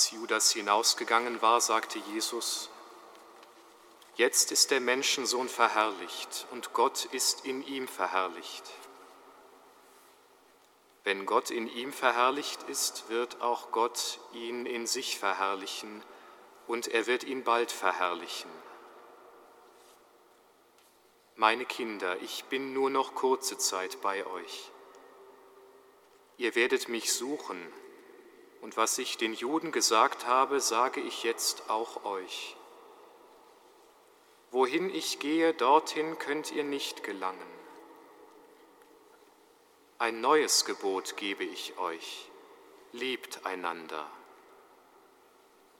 Als Judas hinausgegangen war, sagte Jesus, Jetzt ist der Menschensohn verherrlicht und Gott ist in ihm verherrlicht. Wenn Gott in ihm verherrlicht ist, wird auch Gott ihn in sich verherrlichen und er wird ihn bald verherrlichen. Meine Kinder, ich bin nur noch kurze Zeit bei euch. Ihr werdet mich suchen, und was ich den Juden gesagt habe, sage ich jetzt auch euch. Wohin ich gehe, dorthin könnt ihr nicht gelangen. Ein neues Gebot gebe ich euch, liebt einander.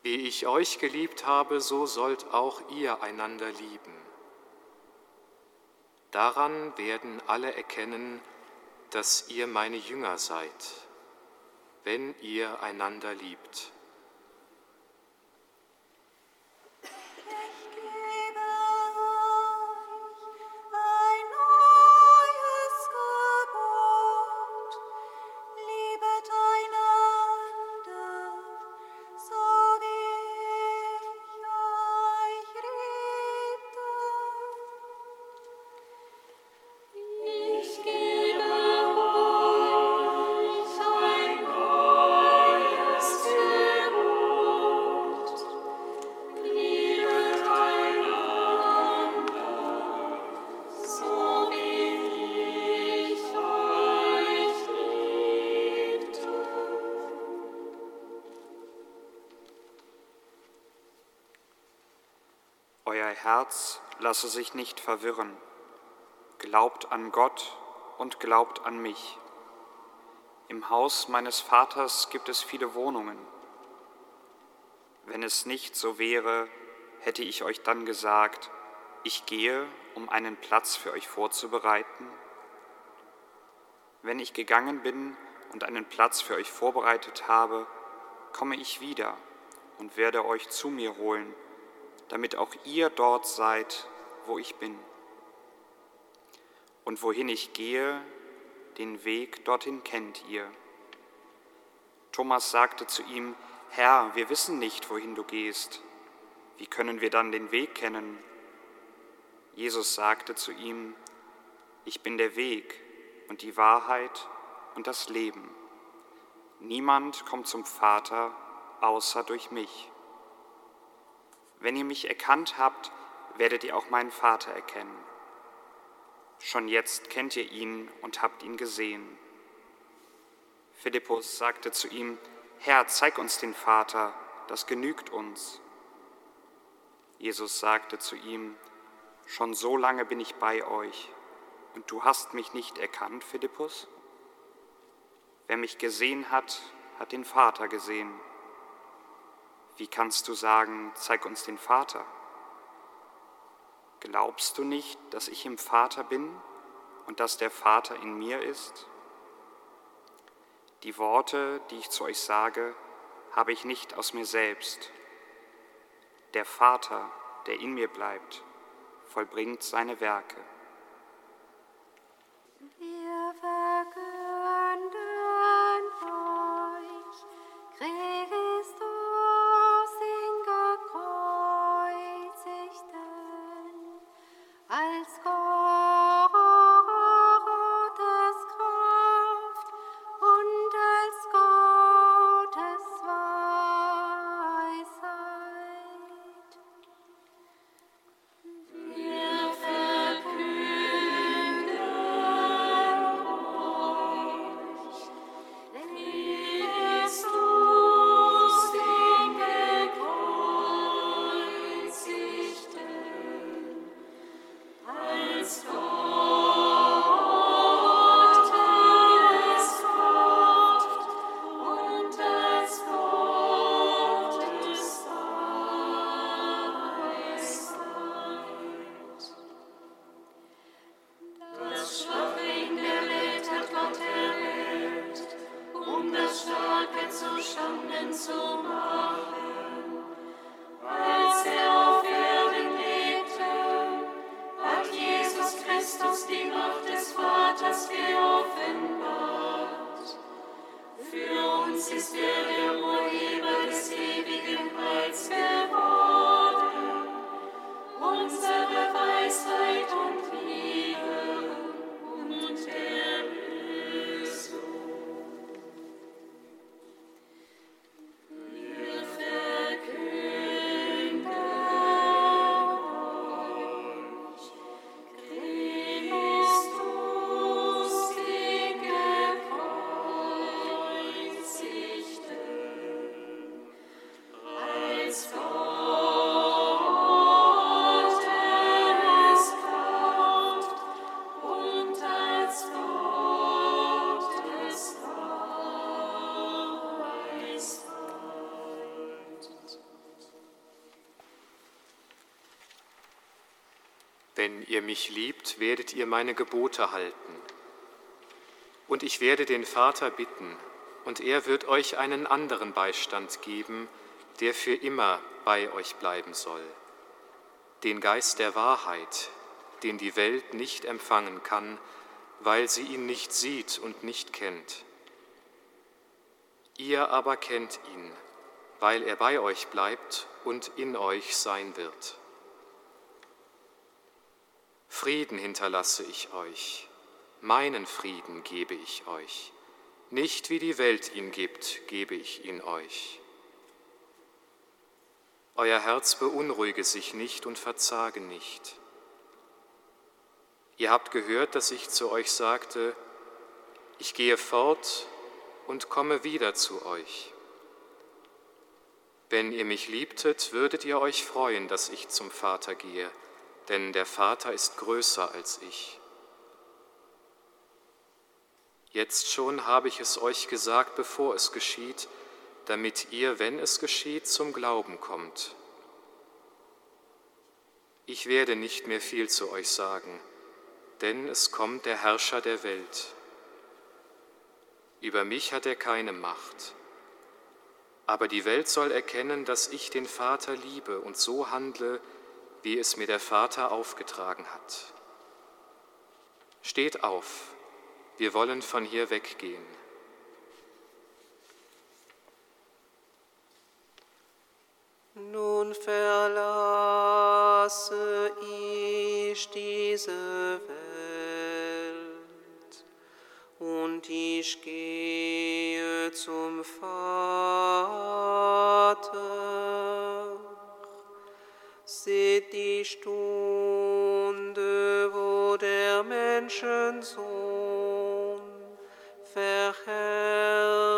Wie ich euch geliebt habe, so sollt auch ihr einander lieben. Daran werden alle erkennen, dass ihr meine Jünger seid, wenn ihr einander liebt. Lasse sich nicht verwirren. Glaubt an Gott und glaubt an mich. Im Haus meines Vaters gibt es viele Wohnungen. Wenn es nicht so wäre, hätte ich euch dann gesagt, ich gehe, um einen Platz für euch vorzubereiten. Wenn ich gegangen bin und einen Platz für euch vorbereitet habe, komme ich wieder und werde euch zu mir holen, damit auch ihr dort seid, wo ich bin. Und wohin ich gehe, den Weg dorthin kennt ihr. Thomas sagte zu ihm, Herr, wir wissen nicht, wohin du gehst. Wie können wir dann den Weg kennen? Jesus sagte zu ihm, ich bin der Weg und die Wahrheit und das Leben. Niemand kommt zum Vater außer durch mich. Wenn ihr mich erkannt habt, werdet ihr auch meinen Vater erkennen. Schon jetzt kennt ihr ihn und habt ihn gesehen. Philippus sagte zu ihm, Herr, zeig uns den Vater, das genügt uns. Jesus sagte zu ihm, Schon so lange bin ich bei euch, und du hast mich nicht erkannt, Philippus? Wer mich gesehen hat, hat den Vater gesehen. Wie kannst du sagen, zeig uns den Vater? Glaubst du nicht, dass ich im Vater bin und dass der Vater in mir ist? Die Worte, die ich zu euch sage, habe ich nicht aus mir selbst. Der Vater, der in mir bleibt, vollbringt seine Werke. Mich liebt, werdet ihr meine Gebote halten. Und ich werde den Vater bitten, und er wird euch einen anderen Beistand geben, der für immer bei euch bleiben soll. Den Geist der Wahrheit, den die Welt nicht empfangen kann, weil sie ihn nicht sieht und nicht kennt. Ihr aber kennt ihn, weil er bei euch bleibt und in euch sein wird. Frieden hinterlasse ich euch, meinen Frieden gebe ich euch. Nicht wie die Welt ihn gibt, gebe ich ihn euch. Euer Herz beunruhige sich nicht und verzage nicht. Ihr habt gehört, dass ich zu euch sagte, ich gehe fort und komme wieder zu euch. Wenn ihr mich liebtet, würdet ihr euch freuen, dass ich zum Vater gehe, denn der Vater ist größer als ich. Jetzt schon habe ich es euch gesagt, bevor es geschieht, damit ihr, wenn es geschieht, zum Glauben kommt. Ich werde nicht mehr viel zu euch sagen, denn es kommt der Herrscher der Welt. Über mich hat er keine Macht. Aber die Welt soll erkennen, dass ich den Vater liebe und so handle, wie es mir der Vater aufgetragen hat. Steht auf, wir wollen von hier weggehen. Nun verlasse ich diese Welt und ich gehe zum Vater. Seht die Stunde, wo der Menschensohn verherrlicht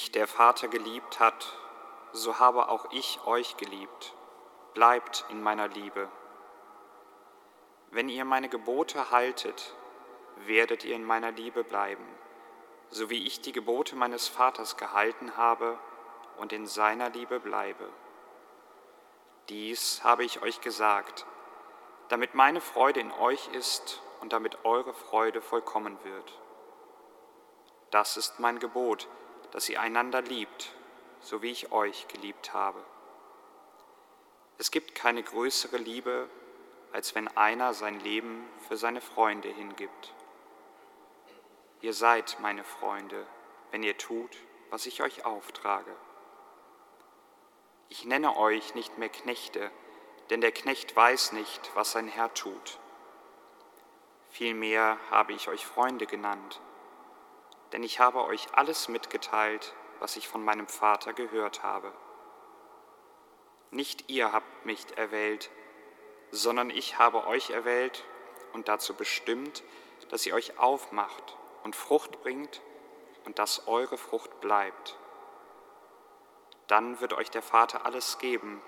mich der Vater geliebt hat, so habe auch ich euch geliebt. Bleibt in meiner Liebe. Wenn ihr meine Gebote haltet, werdet ihr in meiner Liebe bleiben, so wie ich die Gebote meines Vaters gehalten habe und in seiner Liebe bleibe. Dies habe ich euch gesagt, damit meine Freude in euch ist und damit eure Freude vollkommen wird. Das ist mein Gebot, dass ihr einander liebt, so wie ich euch geliebt habe. Es gibt keine größere Liebe, als wenn einer sein Leben für seine Freunde hingibt. Ihr seid meine Freunde, wenn ihr tut, was ich euch auftrage. Ich nenne euch nicht mehr Knechte, denn der Knecht weiß nicht, was sein Herr tut. Vielmehr habe ich euch Freunde genannt, denn ich habe euch alles mitgeteilt, was ich von meinem Vater gehört habe. Nicht ihr habt mich erwählt, sondern ich habe euch erwählt und dazu bestimmt, dass ihr euch aufmacht und Frucht bringt und dass eure Frucht bleibt. Dann wird euch der Vater alles geben,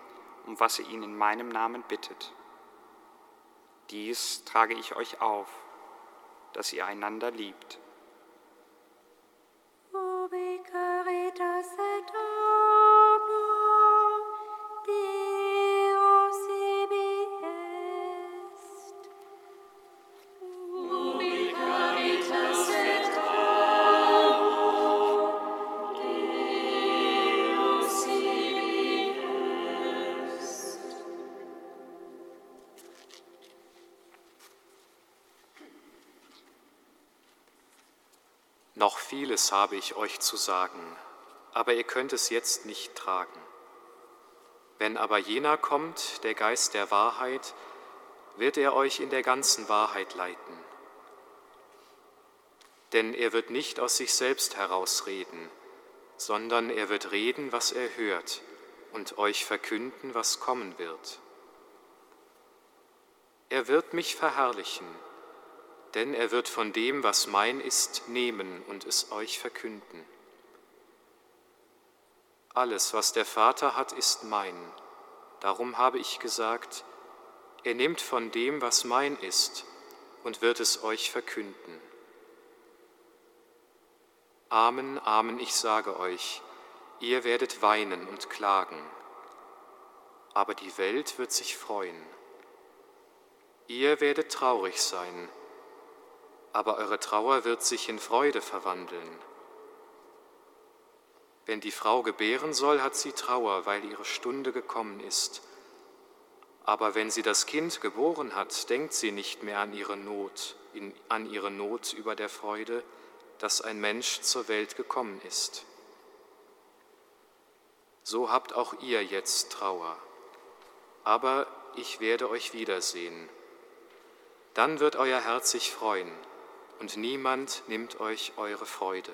um was ihr ihn in meinem Namen bittet. Dies trage ich euch auf, dass ihr einander liebt. Vieles habe ich euch zu sagen, aber ihr könnt es jetzt nicht tragen. Wenn aber jener kommt, der Geist der Wahrheit, wird er euch in der ganzen Wahrheit leiten. Denn er wird nicht aus sich selbst herausreden, sondern er wird reden, was er hört, und euch verkünden, was kommen wird. Er wird mich verherrlichen, denn er wird von dem, was mein ist, nehmen und es euch verkünden. Alles, was der Vater hat, ist mein. Darum habe ich gesagt, er nimmt von dem, was mein ist, und wird es euch verkünden. Amen, Amen, ich sage euch, ihr werdet weinen und klagen, aber die Welt wird sich freuen. Ihr werdet traurig sein, aber eure Trauer wird sich in Freude verwandeln. Wenn die Frau gebären soll, hat sie Trauer, weil ihre Stunde gekommen ist. Aber wenn sie das Kind geboren hat, denkt sie nicht mehr an ihre Not, in, an ihre Not über der Freude, dass ein Mensch zur Welt gekommen ist. So habt auch ihr jetzt Trauer. Aber ich werde euch wiedersehen. Dann wird euer Herz sich freuen und niemand nimmt euch eure Freude.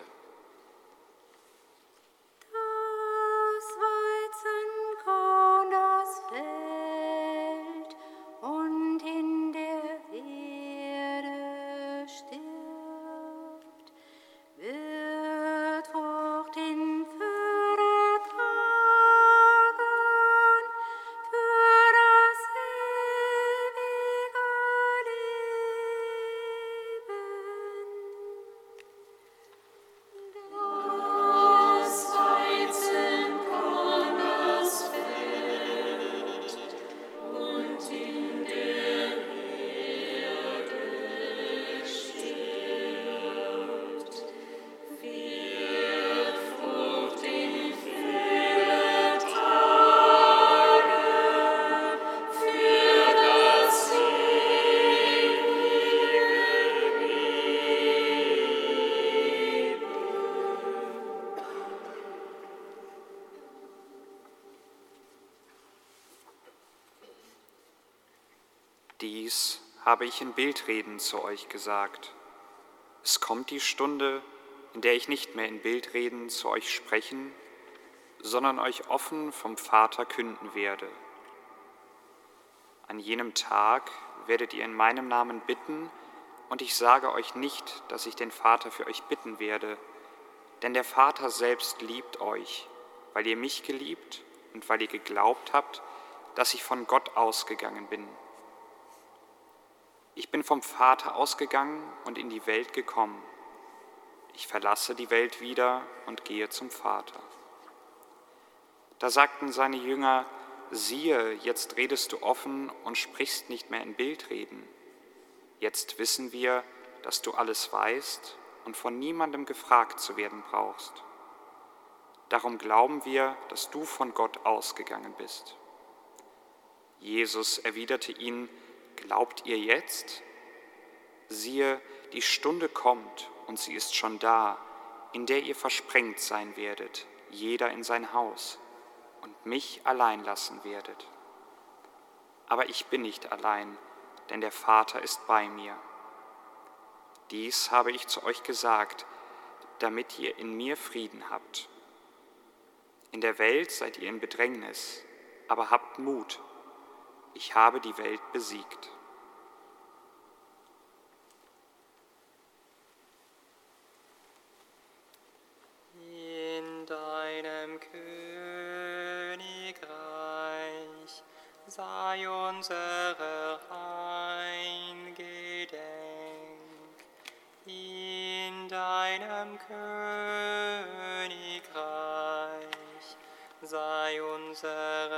Ich in Bildreden zu euch gesagt. Es kommt die Stunde, in der ich nicht mehr in Bildreden zu euch sprechen, sondern euch offen vom Vater künden werde. An jenem Tag werdet ihr in meinem Namen bitten, und ich sage euch nicht, dass ich den Vater für euch bitten werde, Denn der Vater selbst liebt euch, weil ihr mich geliebt und weil ihr geglaubt habt, dass ich von Gott ausgegangen bin. Ich bin vom Vater ausgegangen und in die Welt gekommen. Ich verlasse die Welt wieder und gehe zum Vater. Da sagten seine Jünger, siehe, jetzt redest du offen und sprichst nicht mehr in Bildreden. Jetzt wissen wir, dass du alles weißt und von niemandem gefragt zu werden brauchst. Darum glauben wir, dass du von Gott ausgegangen bist. Jesus erwiderte ihnen, glaubt ihr jetzt? Siehe, die Stunde kommt und sie ist schon da, in der ihr versprengt sein werdet, jeder in sein Haus, und mich allein lassen werdet. Aber ich bin nicht allein, denn der Vater ist bei mir. Dies habe ich zu euch gesagt, damit ihr in mir Frieden habt. In der Welt seid ihr in Bedrängnis, aber habt Mut, ich habe die Welt besiegt. In deinem Königreich sei unsere Eingedenk. In deinem Königreich sei unsere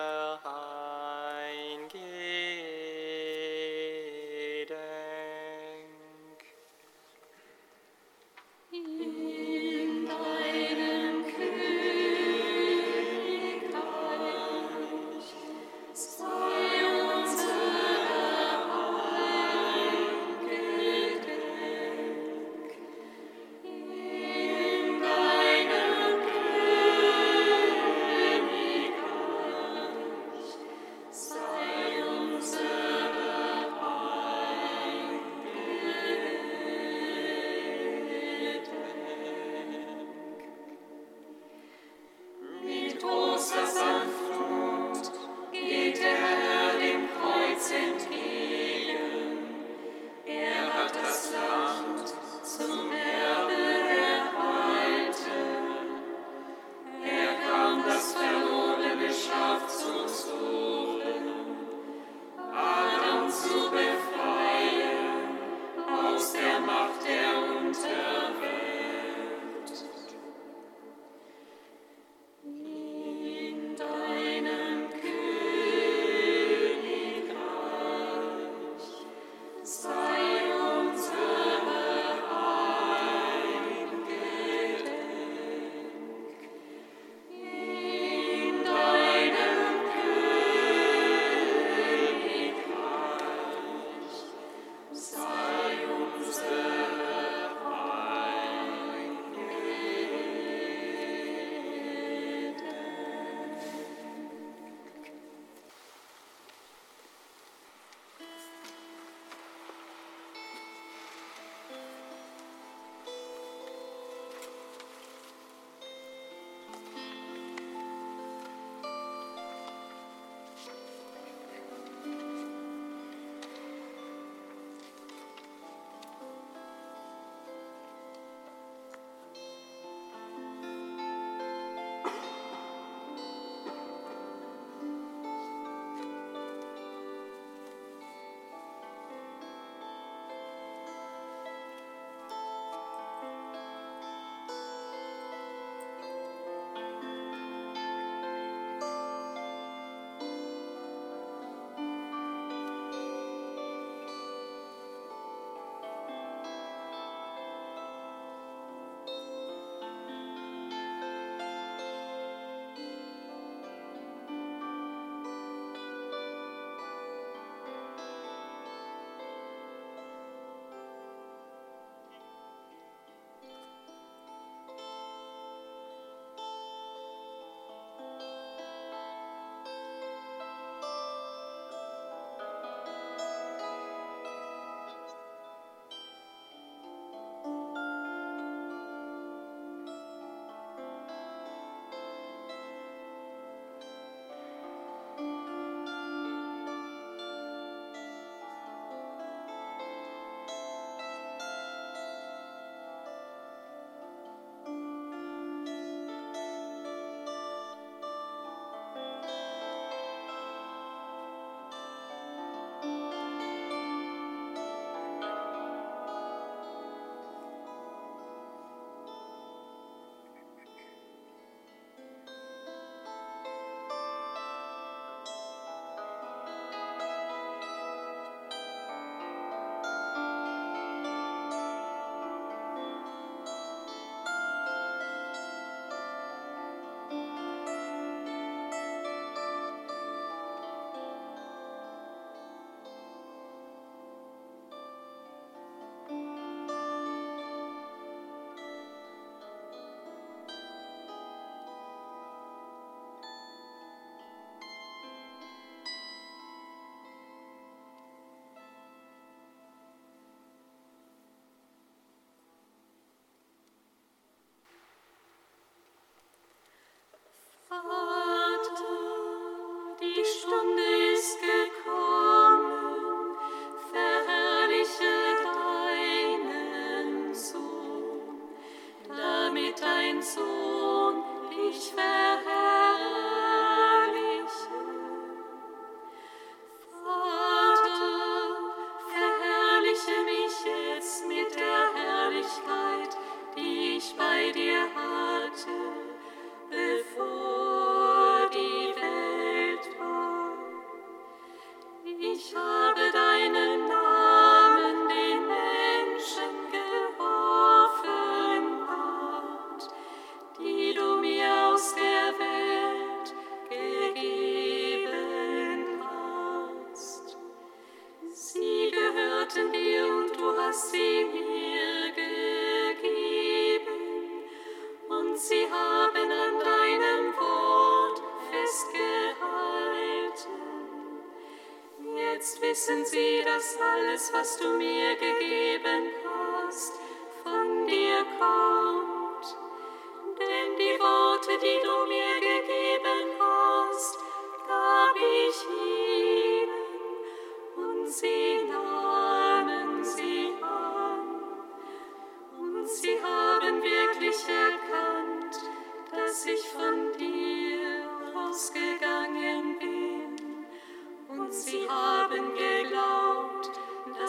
Vater, die Stunde dir, dass alles, was du mir gegeben hast, von dir kommt. Denn die Worte, die du mir gegeben hast, gab ich ihnen und sie nahmen sie an. Und sie haben wirklich erkannt, dass ich von dir ausgegangen bin. Und sie haben geglaubt.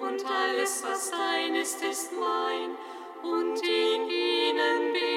und alles, was dein ist, ist mein, und in ihnen bin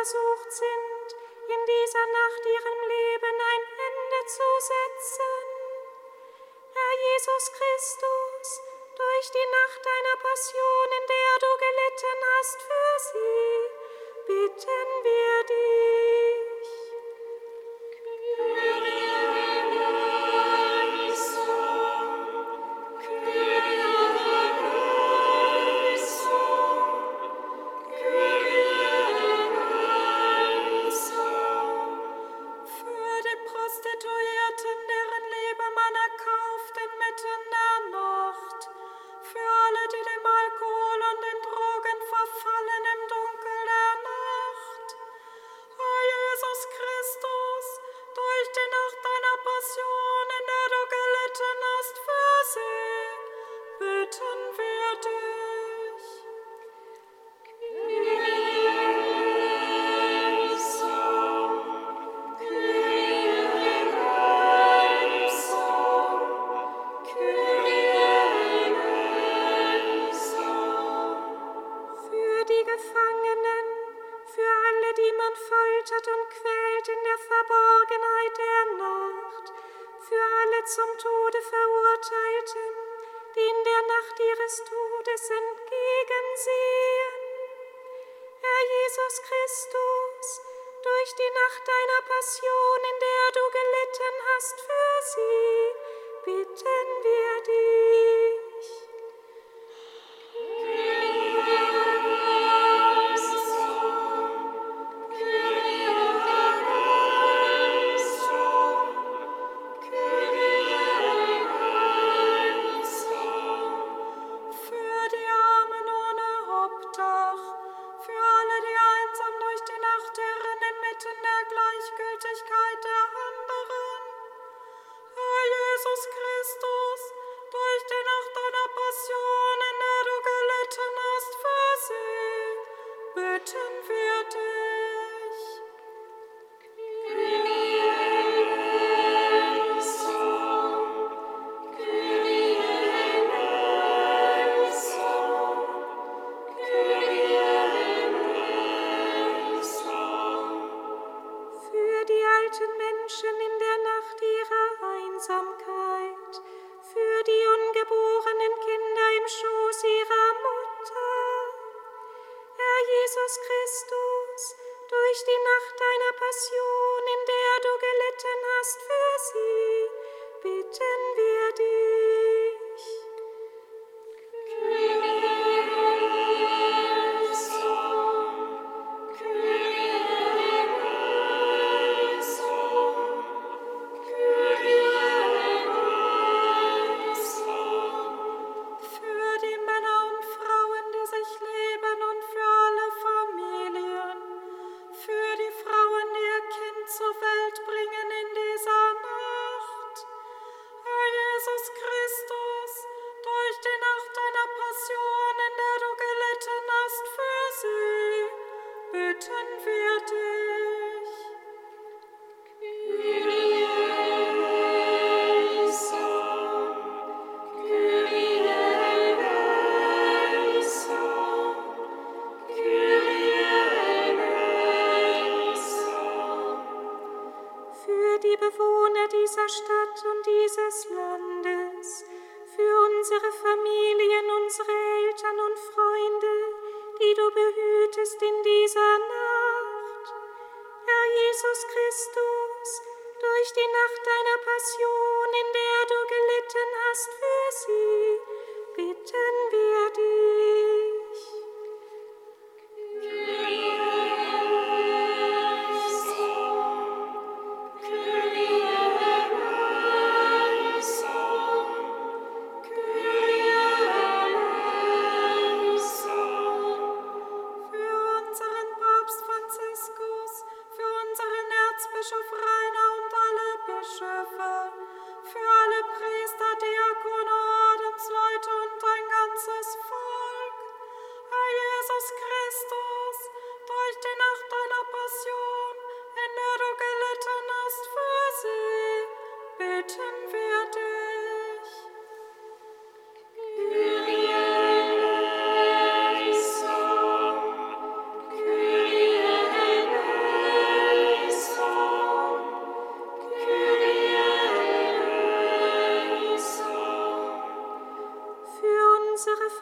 versucht sind, in dieser Nacht ihrem Leben ein Ende zu setzen. Herr Jesus Christus, durch die Nacht deiner Passion, in der du gelitten hast für sie, bitten wir dich.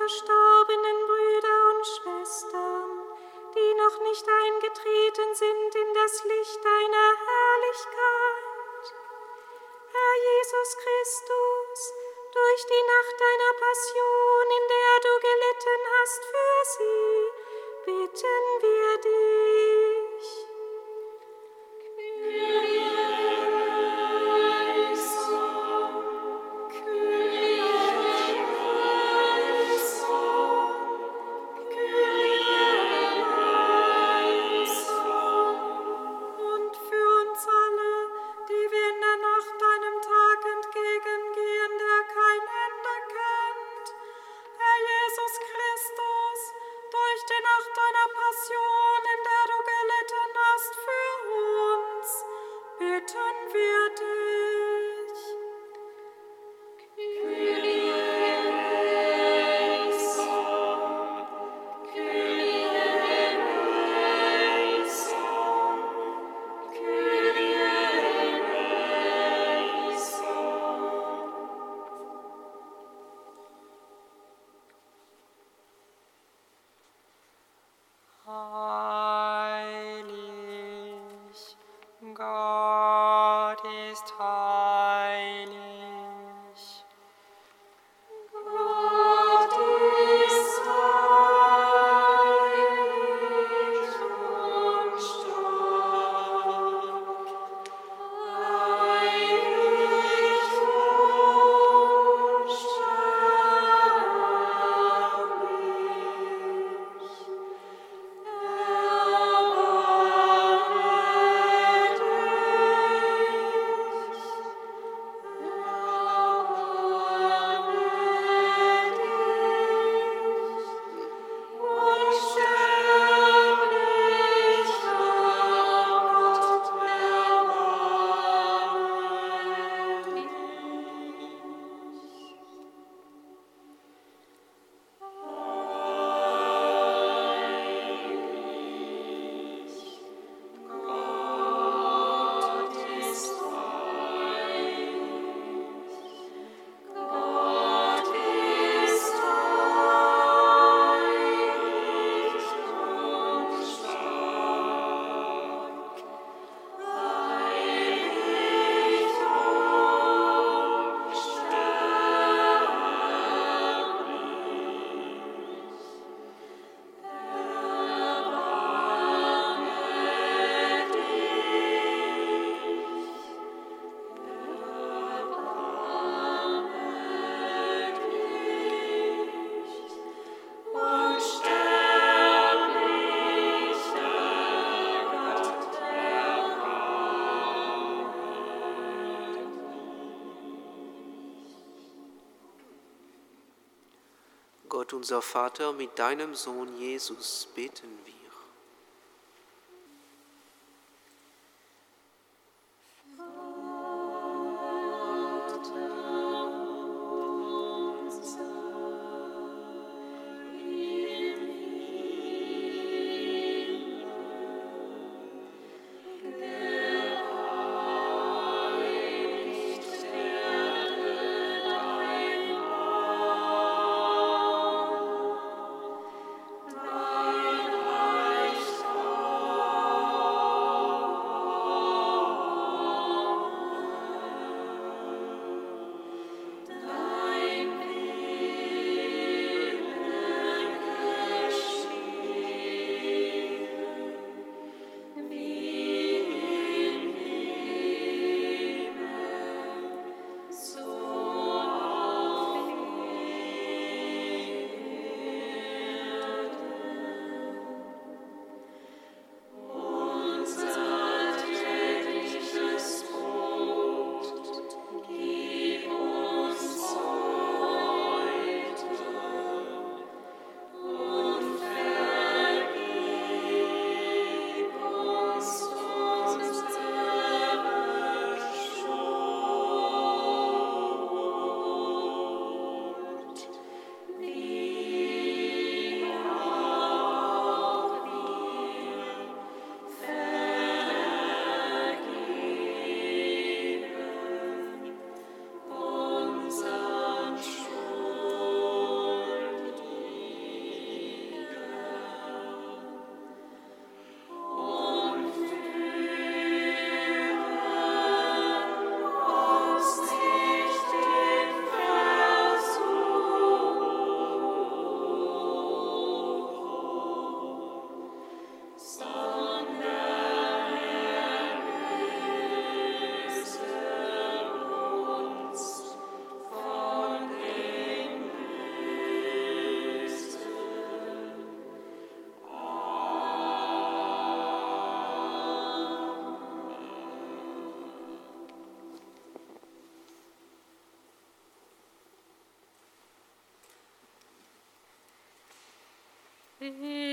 Verstorbenen Brüder und Schwestern, die noch nicht eingetreten sind in das Licht deiner Herrlichkeit. Herr Jesus Christus, durch die Nacht deiner Passion, in der du gelitten hast für sie, bitten wir dich. Unser Vater, mit deinem Sohn Jesus beten wir. Mm-hmm.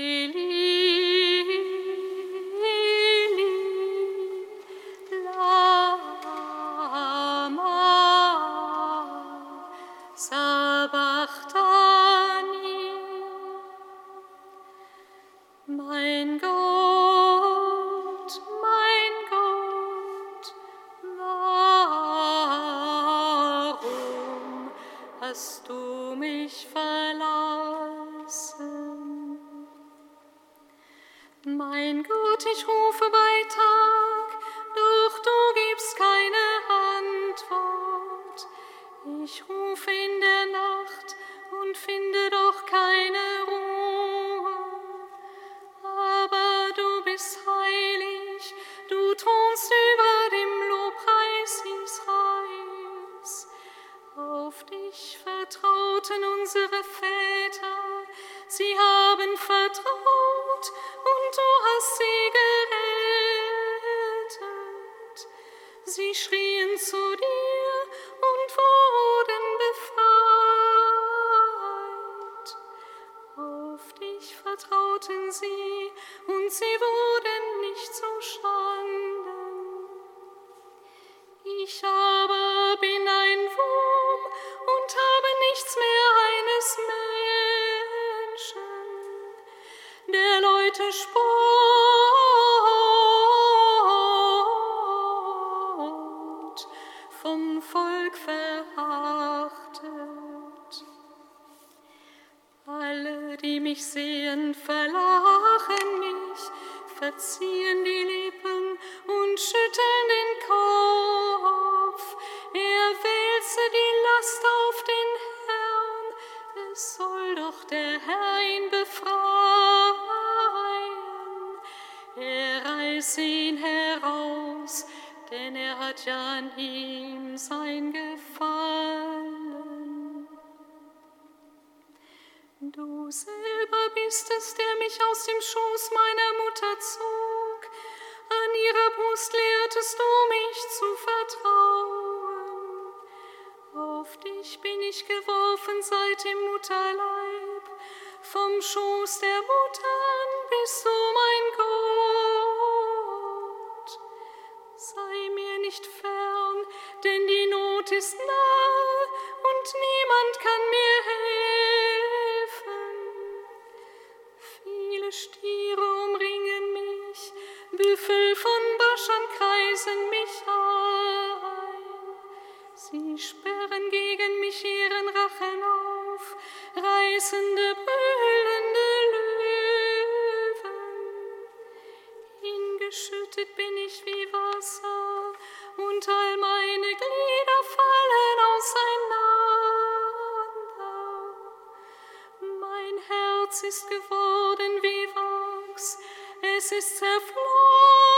Hast mich erhört. Ich will deinen Namen